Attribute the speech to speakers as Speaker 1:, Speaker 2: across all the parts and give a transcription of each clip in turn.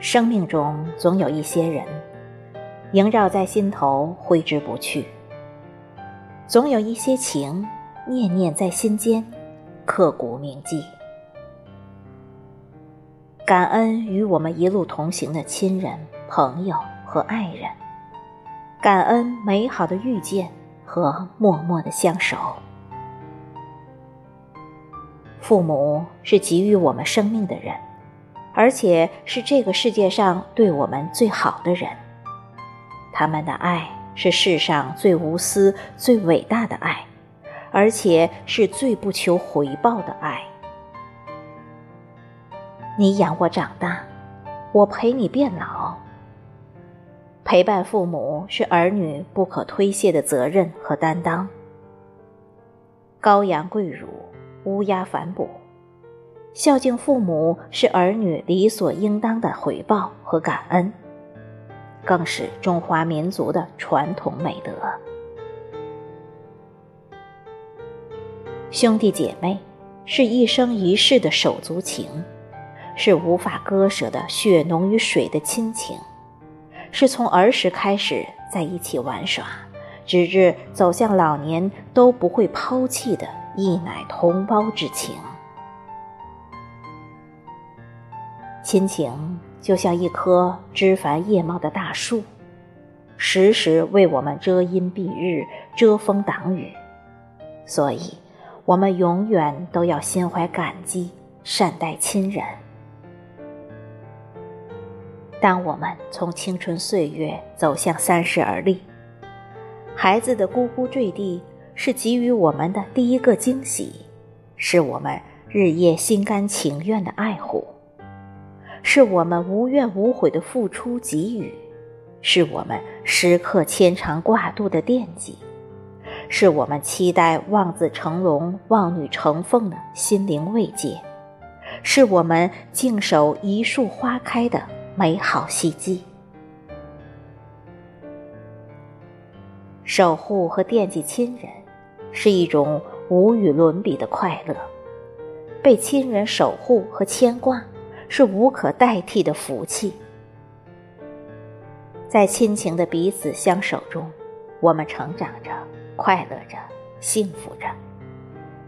Speaker 1: 生命中总有一些人，萦绕在心头，挥之不去；总有一些情，念念在心间，刻骨铭记。感恩与我们一路同行的亲人、朋友和爱人，感恩美好的遇见和默默的相守。父母是给予我们生命的人，而且是这个世界上对我们最好的人。他们的爱是世上最无私、最伟大的爱，而且是最不求回报的爱。你养我长大，我陪你变老。陪伴父母是儿女不可推卸的责任和担当。羔羊跪乳，乌鸦反哺，孝敬父母是儿女理所应当的回报和感恩，更是中华民族的传统美德。兄弟姐妹是一生一世的手足情。是无法割舍的血浓于水的亲情，是从儿时开始在一起玩耍，直至走向老年都不会抛弃的一奶同胞之情。亲情就像一棵枝繁叶茂的大树，时时为我们遮阴蔽日、遮风挡雨，所以，我们永远都要心怀感激，善待亲人。当我们从青春岁月走向三十而立，孩子的咕咕坠地是给予我们的第一个惊喜，是我们日夜心甘情愿的爱护，是我们无怨无悔的付出给予，是我们时刻牵肠挂肚的惦记，是我们期待望子成龙、望女成凤的心灵慰藉，是我们静守一树花开的。美好希冀，守护和惦记亲人，是一种无与伦比的快乐；被亲人守护和牵挂，是无可代替的福气。在亲情的彼此相守中，我们成长着，快乐着，幸福着。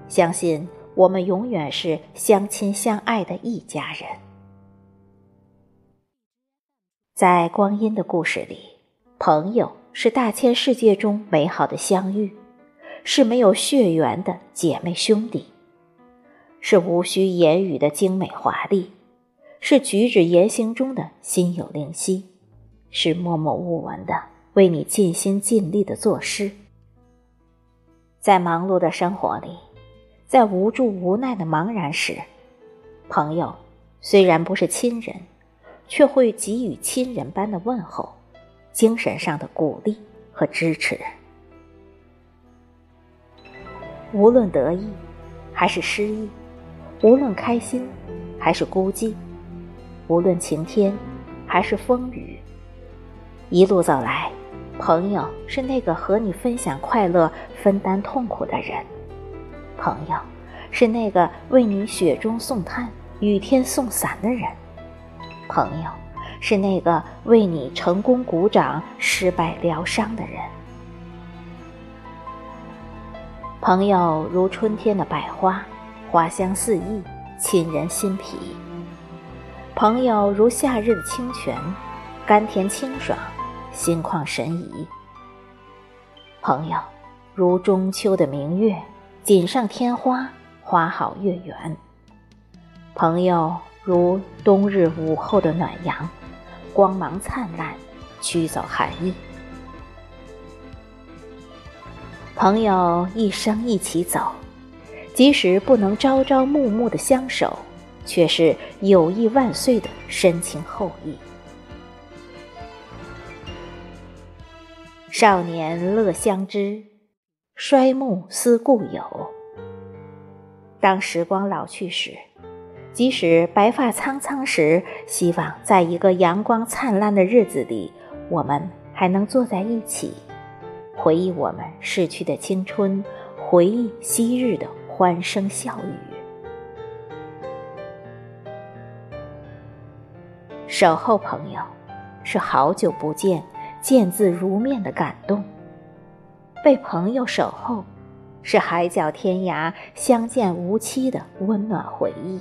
Speaker 1: 相信我们永远是相亲相爱的一家人。在光阴的故事里，朋友是大千世界中美好的相遇，是没有血缘的姐妹兄弟，是无需言语的精美华丽，是举止言行中的心有灵犀，是默默无闻的为你尽心尽力的作诗。在忙碌的生活里，在无助无奈的茫然时，朋友虽然不是亲人。却会给予亲人般的问候，精神上的鼓励和支持。无论得意还是失意，无论开心还是孤寂，无论晴天还是风雨，一路走来，朋友是那个和你分享快乐、分担痛苦的人。朋友是那个为你雪中送炭、雨天送伞的人。朋友，是那个为你成功鼓掌、失败疗伤的人。朋友如春天的百花，花香四溢，沁人心脾；朋友如夏日的清泉，甘甜清爽，心旷神怡；朋友如中秋的明月，锦上添花，花好月圆；朋友。如冬日午后的暖阳，光芒灿烂，驱走寒意。朋友一生一起走，即使不能朝朝暮暮的相守，却是友谊万岁的深情厚谊。少年乐相知，衰暮思故友。当时光老去时。即使白发苍苍时，希望在一个阳光灿烂的日子里，我们还能坐在一起，回忆我们逝去的青春，回忆昔日的欢声笑语。守候朋友，是好久不见、见字如面的感动；被朋友守候，是海角天涯、相见无期的温暖回忆。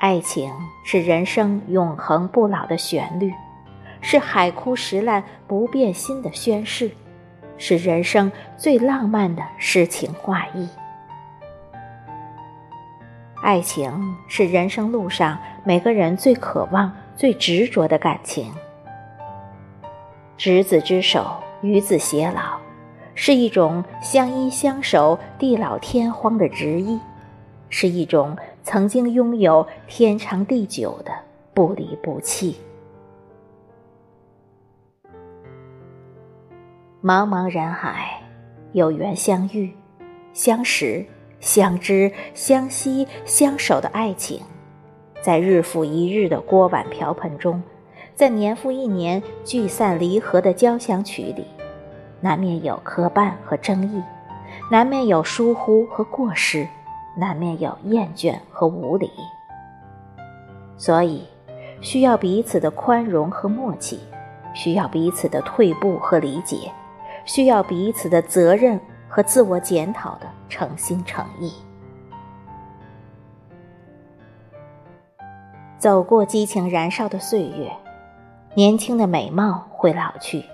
Speaker 1: 爱情是人生永恒不老的旋律，是海枯石烂不变心的宣誓，是人生最浪漫的诗情画意。爱情是人生路上每个人最渴望、最执着的感情。执子之手，与子偕老，是一种相依相守、地老天荒的执意，是一种。曾经拥有天长地久的不离不弃。茫茫人海，有缘相遇、相识、相知、相惜、相守的爱情，在日复一日的锅碗瓢盆中，在年复一年聚散离合的交响曲里，难免有磕绊和争议，难免有疏忽和过失。难免有厌倦和无理，所以需要彼此的宽容和默契，需要彼此的退步和理解，需要彼此的责任和自我检讨的诚心诚意。走过激情燃烧的岁月，年轻的美貌会老去，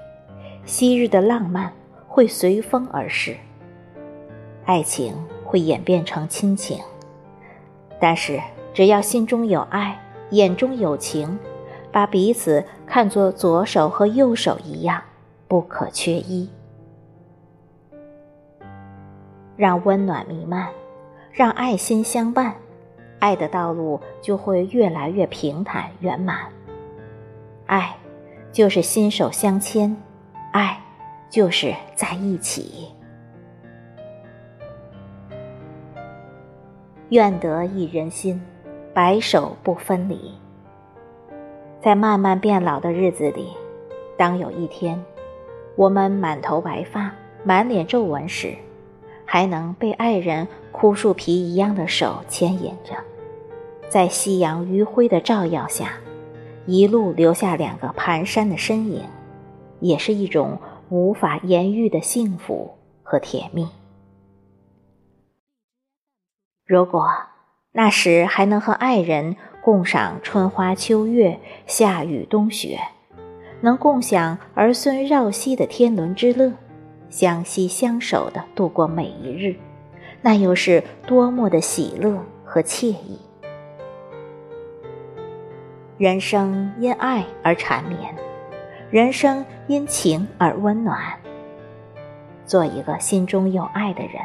Speaker 1: 昔日的浪漫会随风而逝，爱情。会演变成亲情，但是只要心中有爱，眼中有情，把彼此看作左手和右手一样，不可缺一。让温暖弥漫，让爱心相伴，爱的道路就会越来越平坦圆满。爱，就是心手相牵，爱，就是在一起。愿得一人心，白首不分离。在慢慢变老的日子里，当有一天，我们满头白发、满脸皱纹时，还能被爱人枯树皮一样的手牵引着，在夕阳余晖的照耀下，一路留下两个蹒跚的身影，也是一种无法言喻的幸福和甜蜜。如果那时还能和爱人共赏春花秋月、夏雨冬雪，能共享儿孙绕膝的天伦之乐，相惜相守的度过每一日，那又是多么的喜乐和惬意！人生因爱而缠绵，人生因情而温暖。做一个心中有爱的人。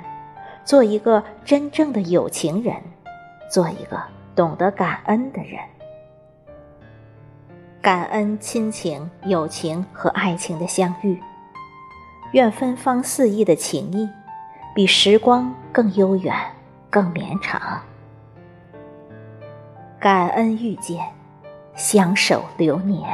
Speaker 1: 做一个真正的有情人，做一个懂得感恩的人。感恩亲情、友情和爱情的相遇。愿芬芳四溢的情谊，比时光更悠远、更绵长。感恩遇见，相守流年。